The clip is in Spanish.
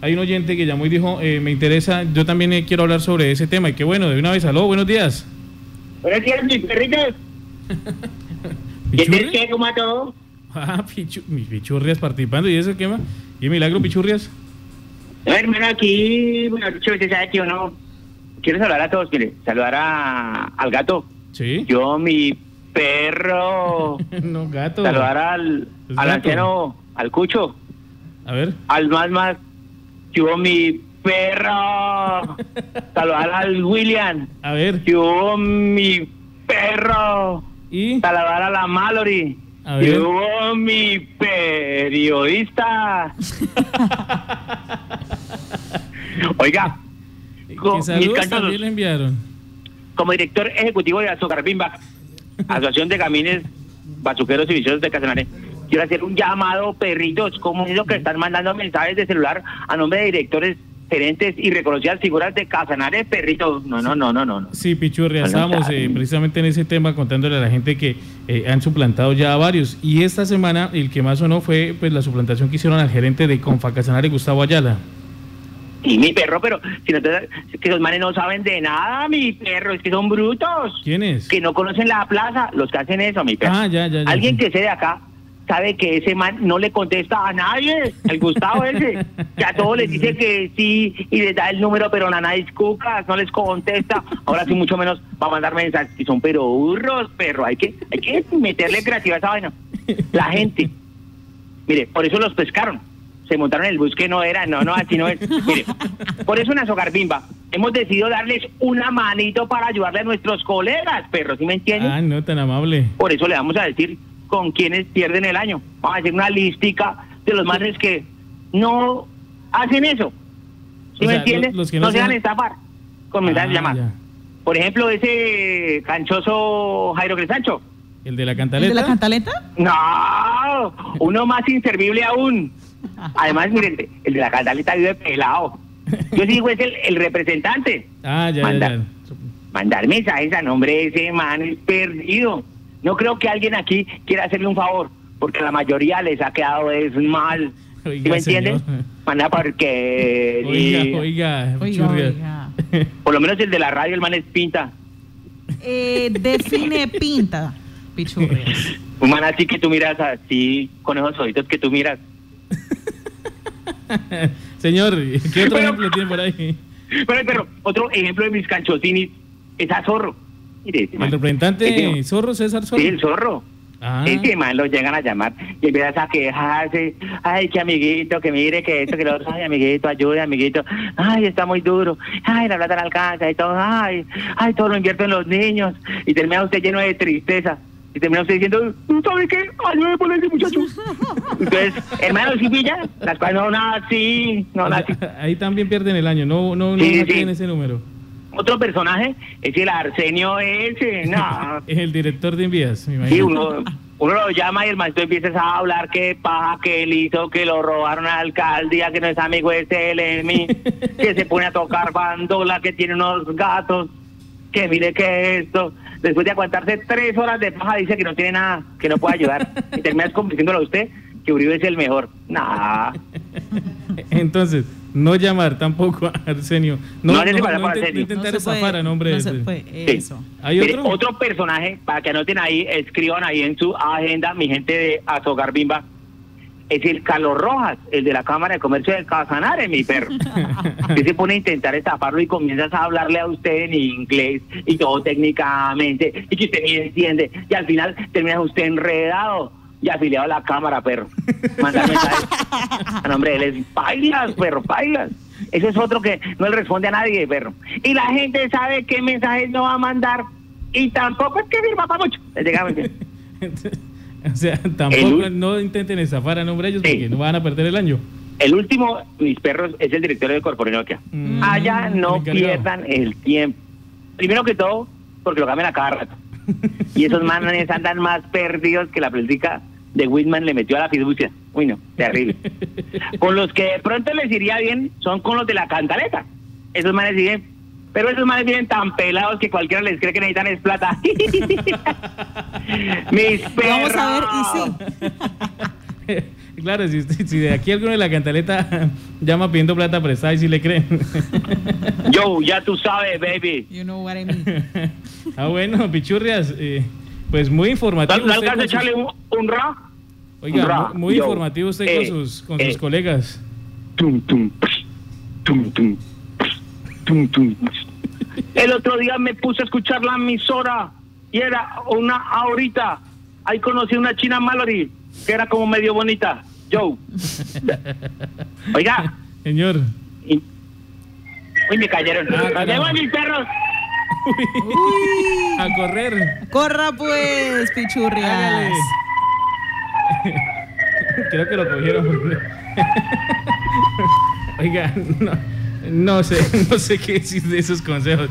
hay un oyente que llamó y dijo, eh, me interesa, yo también eh, quiero hablar sobre ese tema. Y qué bueno, de una vez, aló, buenos días. Buenos días, mis perritos. ¿Qué ¿Pichurrias? te cómo a todo? Ah, pichu- mis pichurrias participando. ¿Y eso qué más? ¿Y milagro pichurrias? No, hermano, aquí, bueno, dicho, usted sabe que yo no quiero saludar a todos, mire, saludar a, al gato. Sí. Yo, mi perro, no, gato. saludar al, al gato. anciano, al cucho, A ver. al más más, yo, mi perro, saludar al William, A ver. yo, mi perro, Y. saludar a la Mallory, A ver. yo, mi periodista. Oiga, ¿Qué mis también le enviaron? como director ejecutivo de Azúcar Bimba, Asociación de Camines, Bazuqueros y Viciosos de Casanare, quiero hacer un llamado, perritos, como es lo que están mandando mensajes de celular a nombre de directores, gerentes y reconocidas figuras de Casanare, perritos. No, no, no, no, no. no. Sí, Pichurria, estábamos eh, precisamente en ese tema contándole a la gente que eh, han suplantado ya a varios. Y esta semana el que más sonó fue pues la suplantación que hicieron al gerente de Confacasanare, Gustavo Ayala. Y mi perro, pero si no te- que los manes no saben de nada, mi perro, es que son brutos. ¿Quién es? Que no conocen la plaza, los que hacen eso, mi perro. Ah, ya, ya, ya. Alguien que sea de acá sabe que ese man no le contesta a nadie, el Gustavo ese, que a todos les dice que sí y les da el número, pero a nadie cucas, no les contesta. Ahora sí, mucho menos va a mandar mensajes y son pero burros, perro. Hay que, hay que meterle creativa a esa vaina. La gente. Mire, por eso los pescaron. Se montaron en el bus que no era, no, no, así no es. Mire, por eso en Azogar Bimba hemos decidido darles una manito para ayudarle a nuestros colegas, perro, ¿sí me entienden? Ah, no, tan amable. Por eso le vamos a decir con quienes pierden el año. Vamos a hacer una lística de los manes que no hacen eso. ¿Sí O me sea, entiendes? los- los que no no se van a estafar con mensajes Ah, de llamada. ya. Por ejemplo, ese canchoso Jairo Cresancho. ¿El de la ¿El cantaleta? de la cantaleta? No, uno más inservible aún. Además, miren, el de la cantaleta vive pelado. Yo digo, es el, el representante. Ah, ya, Manda. ya, ya. Mandar mensajes a nombre de ese man es perdido. No creo que alguien aquí quiera hacerle un favor, porque la mayoría les ha quedado es mal. ¿Sí Oiga, me entienden? Manda porque Oiga, oiga, Oiga, por lo menos el de la radio, el man es pinta. Eh, define pinta, pichurrias. Un man así que tú miras así, con esos ojitos que tú miras. Señor, ¿qué otro Pero- ejemplo tiene por ahí? Pero, pero otro ejemplo de mis canchocinis es a Zorro. Mire, ese El man. representante Ese- Zorro, César Zorro. Sí, el zorro. Ah. Ese man lo llegan a llamar y empiezas a quejarse. Ay, que amiguito, que mire, que esto, que lo otro. Ay, amiguito, ayude, amiguito. Ay, está muy duro. Ay, la plata no alcanza y todo. Ay, ay, todo lo invierto en los niños. Y termina usted lleno de tristeza. Y termina usted diciendo, ¿sabe qué? Ayúdeme por ese muchacho. Entonces, hermano, si pilla, las cosas no, no, sí, no, O no, sea, sí. ahí también pierden el año, no, no, no, Sí, no sí. tienen ese número. Otro personaje es el Arsenio ese. No, Es el director de envías, me Sí, imagino. uno, uno lo llama y el maestro empieza a hablar que paja, que él hizo, que lo robaron a la alcaldía, que no es amigo de CLM, que se pone a tocar bandola, que tiene unos gatos, que mire que esto. Después de aguantarse tres horas de paja, dice que no tiene nada, que no puede ayudar. Y terminas convenciéndolo a usted que Uribe es el mejor. Nah. Entonces, no llamar tampoco a Arsenio. No, No no, hacerse no, Arsenio. no intentar No puede, a nombre no de puede, Sí. Eso. ¿Hay Mire, otro? personaje, para que anoten ahí, escriban ahí en su agenda, mi gente de Azogar Bimba, es el Carlos Rojas, el de la Cámara de Comercio de Casanare, mi perro. que se pone a intentar estafarlo y comienzas a hablarle a usted en inglés y todo técnicamente, y que usted ni entiende, y al final termina usted enredado y afiliado a la Cámara, perro. Mandar mensajes a nombre de él es bailas, perro, bailas. Ese es otro que no le responde a nadie, perro. Y la gente sabe qué mensajes no va a mandar y tampoco es que firma para mucho. O sea, tampoco El- no intenten estafar a nombre de ellos Sí. porque no van a perder el año. El último, mis perros, es el director de Corporinoquia. Mm, Allá no pierdan el tiempo. Primero que todo, porque lo cambian a cada rato. Y esos manes andan más perdidos que la plática de Whitman le metió a la fiducia. Uy, no, terrible. Con los que de pronto les iría bien son con los de la cantaleta. Esos manes siguen, pero esos manes vienen tan pelados que cualquiera les cree que necesitan es plata. Mis perros. Vamos a ver, y sí. Claro, si, si de aquí alguno de la cantaleta llama pidiendo plata prestada y si le creen. Yo, ya tú sabes, baby. You know what I mean. ah, bueno, pichurrias, eh, pues muy informativo. ¿No usted alcanza echarle un, un ra? Oiga, Ra, muy, yo, informativo usted eh, con sus, con sus eh. colegas. Tum, tum, tum, tum, tum, tum. El otro día me puse a escuchar la emisora y era una ahorita. Ahí conocí una china Mallory que era como medio bonita. Joe. Oiga, Señor. y- uy, me cayeron. Ah, ¡Me caramba. llevan mis perros! A correr. Corra pues, pichurrias. Creo que lo cogieron. Oiga, no, no sé, no sé qué decir de esos consejos.